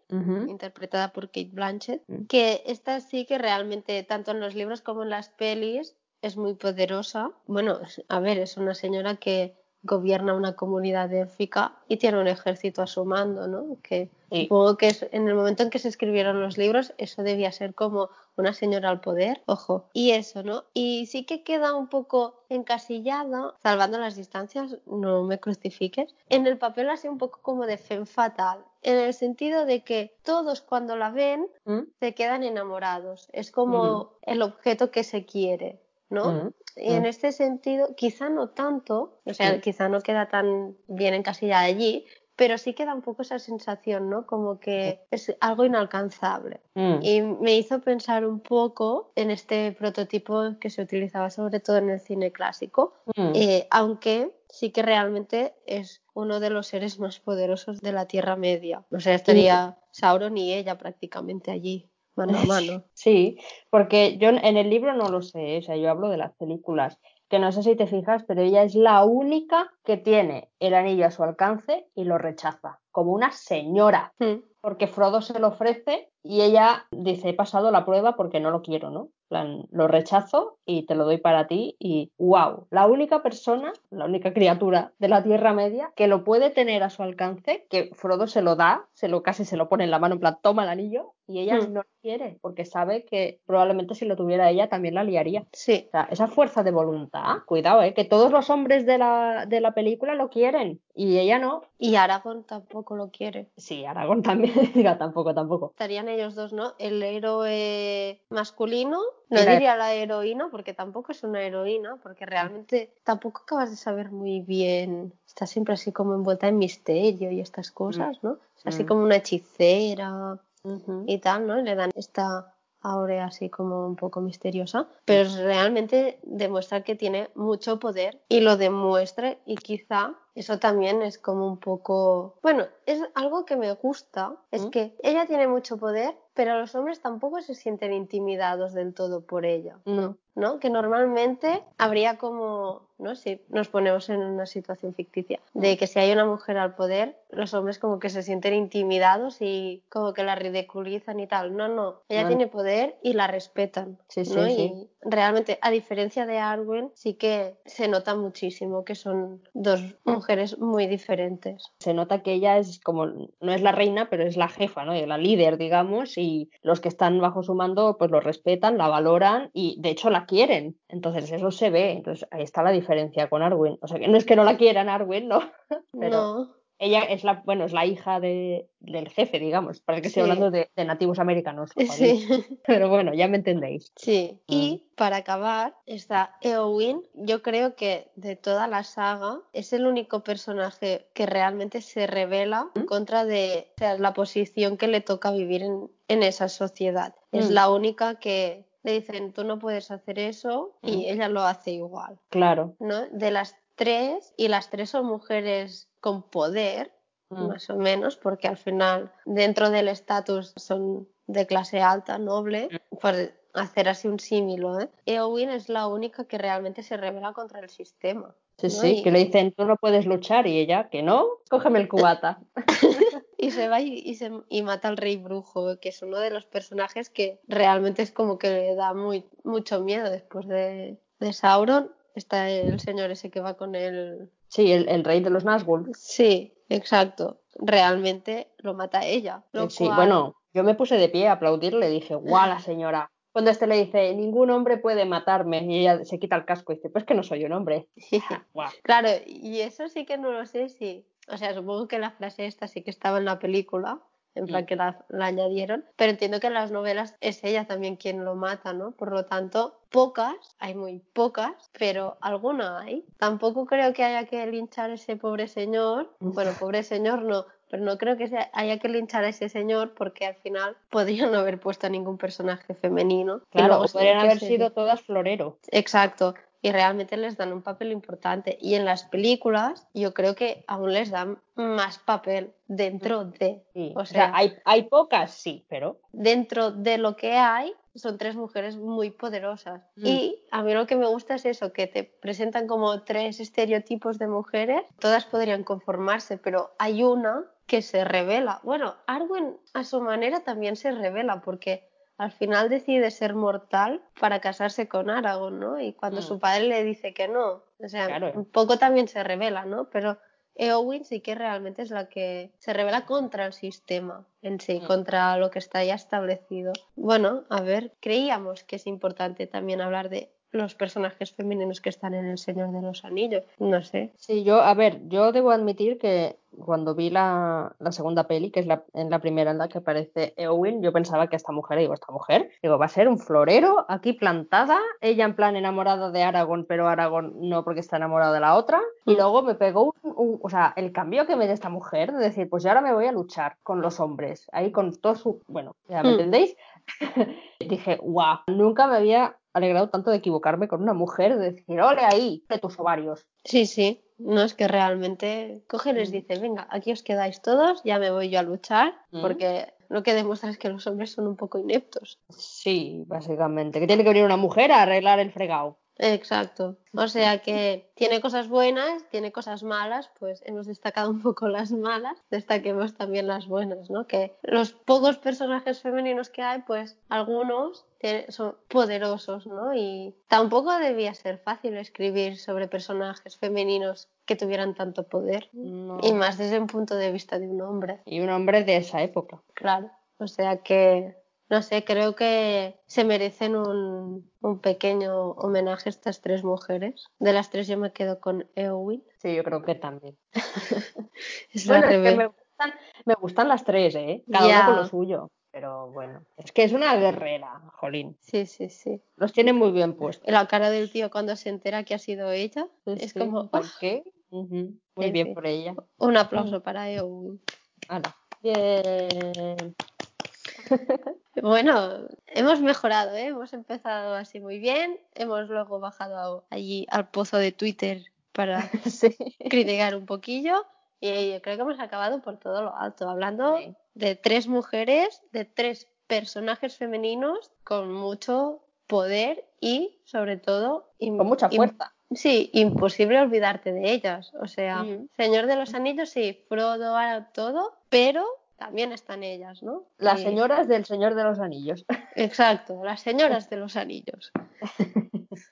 interpretada por Kate Blanchett, Mm. que esta sí que realmente, tanto en los libros como en las pelis, es muy poderosa. Bueno, a ver, es una señora que gobierna una comunidad élfica y tiene un ejército a su mando, ¿no? Que Sí. supongo que es- en el momento en que se escribieron los libros, eso debía ser como una señora al poder, ojo. Y eso, ¿no? Y sí que queda un poco encasillada, salvando las distancias, no me crucifiques, en el papel así un poco como de femme fatal, en el sentido de que todos cuando la ven Mm. se quedan enamorados, es como el objeto que se quiere, ¿no? Mm. Y en Mm. este sentido, quizá no tanto, o sea, quizá no queda tan bien encasillada allí, pero sí queda un poco esa sensación, ¿no? Como que es algo inalcanzable. Mm. Y me hizo pensar un poco en este prototipo que se utilizaba sobre todo en el cine clásico, Mm. eh, aunque sí que realmente es uno de los seres más poderosos de la Tierra Media. O sea, estaría Sauron y ella prácticamente allí, mano a mano. Sí, porque yo en el libro no lo sé, o sea, yo hablo de las películas, que no sé si te fijas, pero ella es la única que tiene el anillo a su alcance y lo rechaza, como una señora, Mm. porque Frodo se lo ofrece y ella dice, he pasado la prueba porque no lo quiero, ¿no? En plan, lo rechazo y te lo doy para ti y wow, la única persona, la única criatura de la Tierra Media que lo puede tener a su alcance, que Frodo se lo da, se lo casi se lo pone en la mano en plan, toma el anillo y ella Mm. no lo quiere porque sabe que probablemente si lo tuviera ella también la liaría. Sí, O sea, esa fuerza de voluntad, cuidado, ¿eh? que todos los hombres de la, de la película lo quieren y ella no. y Aragorn tampoco lo quiere. Sí, Aragorn también, diga, tampoco, tampoco. Estarían ellos dos, ¿no? El héroe masculino, no diría la heroína, porque tampoco es una heroína, porque realmente tampoco acabas de saber muy bien. Está siempre así como envuelta en misterio y estas cosas, ¿no? Es así Mm. como una hechicera y tal, ¿no? Y le dan esta aurea así como un poco misteriosa, pero realmente demuestra que tiene mucho poder y lo demuestra y quizá eso también es como un poco, bueno, es algo que me gusta, es ¿Mm? que ella tiene mucho poder, pero los hombres tampoco se sienten intimidados del todo por ella. No. ¿no? Que normalmente habría como, ¿no? Si nos ponemos en una situación ficticia, de que si hay una mujer al poder, los hombres como que se sienten intimidados y como que la ridiculizan y tal. No, no, ella tiene poder y la respetan. Sí, sí, ¿no? sí. Y realmente, a diferencia de Arwen, sí que se nota muchísimo que son dos mujeres muy diferentes. Se nota que ella es como, no es la reina, pero es la jefa, ¿no? Y La líder, digamos, y los que están bajo su mando, pues lo respetan, la valoran y de hecho la quieren. Entonces eso se ve. Entonces ahí está la diferencia con Arwen. O sea que no es que no la quieran Arwen, ¿no? Pero- No, Ella es la, bueno, es la hija de, del jefe, digamos. Parece que estoy hablando de, de nativos americanos. sí. Pero bueno, ya me entendéis. Sí, Mm. y para acabar está Eowyn. Yo creo que de toda la saga es el único personaje que realmente se revela en ¿Mm? contra de o sea, la posición que le toca vivir en, en esa sociedad. Es Mm. la única que le dicen tú no puedes hacer eso y Mm. ella lo hace igual. Claro. ¿no? De las tres, y las tres son mujeres con poder, Mm. más o menos, porque al final dentro del estatus son de clase alta, noble, por hacer así un símilo. ¿eh? Eowyn es la única que realmente se revela contra el sistema. Sí, ¿no? sí, Y- que le dicen, tú no puedes luchar y ella, que no, cógeme el cubata. Y se va y, y se, y mata al rey brujo, que es uno de los personajes que realmente es como que le da muy, mucho miedo después de, de Sauron. Está el señor ese que va con el... Sí, el, el rey de los Nazgûl. Sí, exacto. Realmente lo mata ella. lo Eh, Sí, cual- bueno, yo me puse de pie a aplaudirle dije, guau, la señora. Cuando este le dice, ningún hombre puede matarme, y ella se quita el casco y dice, pues que no soy un hombre. Guau. Claro, y eso sí que no lo sé si... O sea, supongo que la frase esta sí que estaba en la película, en plan Mm. que la, la añadieron, pero entiendo que en las novelas es ella también quien lo mata, ¿no? Por lo tanto, pocas, hay muy pocas, pero alguna hay. Tampoco creo que haya que linchar a ese pobre señor, bueno, pobre señor no, pero no creo que haya que linchar a ese señor porque al final podrían no haber puesto a ningún personaje femenino. Y Claro, podrían haber sido todas florero. Exacto. Y realmente les dan un papel importante. Y en las películas yo creo que aún les dan más papel dentro de. Sí. O sea, hay, hay pocas, sí, pero dentro de lo que hay son tres mujeres muy poderosas. Mm. Y a mí lo que me gusta es eso, que te presentan como tres estereotipos de mujeres. Todas podrían conformarse, pero hay una que se revela. Bueno, Arwen a su manera también se revela porque al final decide ser mortal para casarse con Aragorn, ¿no? Y cuando Mm. su padre le dice que no, o sea, Claro. un poco también se revela, ¿no? Pero Eowyn sí que realmente es la que se revela contra el sistema en sí, Mm. contra lo que está ya establecido. Bueno, a ver, creíamos que es importante también hablar de los personajes femeninos que están en El Señor de los Anillos. No sé. Sí, yo, a ver, yo debo admitir que cuando vi la, la segunda peli, que es la, en la primera en la que aparece Eowyn, yo pensaba que esta mujer, digo, esta mujer, digo, va a ser un florero aquí plantada, ella en plan enamorada de Aragorn, pero Aragorn no porque está enamorado de la otra, y Mm. luego me pegó un, un- o sea, el cambio que me da esta mujer, de decir, pues yo ahora me voy a luchar con los hombres, ahí con todo su, bueno, ya me Mm. entendéis, dije, guau, nunca me había alegrado tanto de equivocarme con una mujer, de decir, ole ahí, de tus ovarios. Sí, sí. No es que realmente coge y les Mm. dice, venga, aquí os quedáis todos, ya me voy yo a luchar, Mm. porque lo que demuestra es que los hombres son un poco ineptos. Sí, básicamente. Que tiene que venir una mujer a arreglar el fregado. Exacto. O sea que tiene cosas buenas, tiene cosas malas, pues hemos destacado un poco las malas, destaquemos también las buenas, ¿no? Que los pocos personajes femeninos que hay, pues algunos son poderosos, ¿no? Y tampoco debía ser fácil escribir sobre personajes femeninos que tuvieran tanto poder. No. Y más desde un punto de vista de un hombre, Y un hombre de esa época. claro. O sea que, no sé, creo que se merecen un, un pequeño homenaje a estas tres mujeres. De las tres yo me quedo con Eowyn. Sí, yo creo que también. Es Bueno, es que me gustan, me gustan las tres, ¿eh? Cada una con lo suyo. Pero bueno, es que es una guerrera, jolín. Sí, sí, sí. Los tiene muy bien puestos. La cara del tío cuando se entera que ha sido ella es Sí, como ¿por ¡ah! qué? Muy En bien fin. por ella. un aplauso para Eowyn. Hala. Bien. Bueno, hemos mejorado, ¿eh? hemos empezado así muy bien, hemos luego bajado allí al pozo de Twitter para Sí. criticar un poquillo y yo creo que hemos acabado por todo lo alto, hablando Sí. de tres mujeres, de tres personajes femeninos con mucho poder y sobre todo Con mucha fuerza. Sí, imposible olvidarte de ellas. O sea, Mm. Señor de los Anillos, sí, Frodo, Ara, todo, pero también están ellas, ¿no? Las Y- señoras del Señor de los Anillos. Exacto, las señoras de los anillos.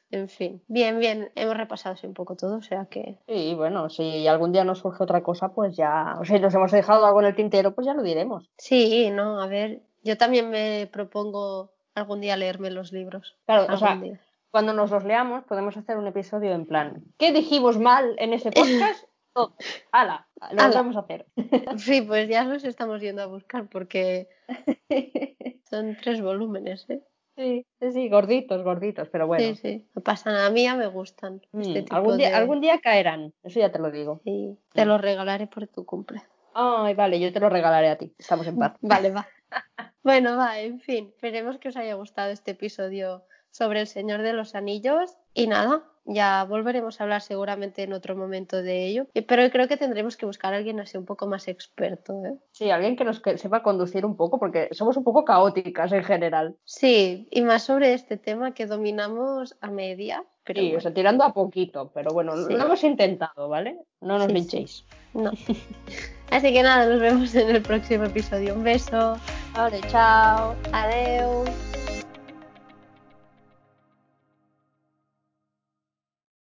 En fin, bien, bien, hemos repasado así un poco todo, o sea que Sí, bueno, si algún día nos surge otra cosa, pues ya, o si nos hemos dejado algo en el tintero, pues ya lo diremos. sí, no, a ver, yo también me propongo algún día leerme los libros. Claro, o sea, día. cuando nos los leamos, podemos hacer un episodio en plan, ¿qué dijimos mal en ese podcast? Todo. ¡Hala! Lo vamos a hacer. Sí, pues ya los estamos yendo a buscar porque son tres volúmenes, ¿eh? Sí, sí, sí, gorditos, gorditos, pero bueno. Sí, sí, no pasa nada, a mí ya me gustan. Mm, este tipo algún, día, de- algún día caerán, eso ya te lo digo. Sí, te los regalaré por tu cumple. Ay, vale, yo te lo regalaré a ti. Estamos en paz. Vale, va. Bueno, va, en fin, esperemos que os haya gustado este episodio sobre el Señor de los Anillos. Y nada, ya volveremos a hablar seguramente en otro momento de ello. Y- Pero creo que tendremos que buscar a alguien así un poco más experto. ¿eh? Sí, alguien que nos que sepa conducir un poco, porque somos un poco caóticas en general. Sí, y más sobre este tema que dominamos a media. Pero sí, bueno, o sea, tirando a poquito, pero bueno, Sí. lo hemos intentado, ¿vale? No nos Sí, linchéis. no. Así que nada, nos vemos en el próximo episodio. Un beso. Vale, chao. Adiós.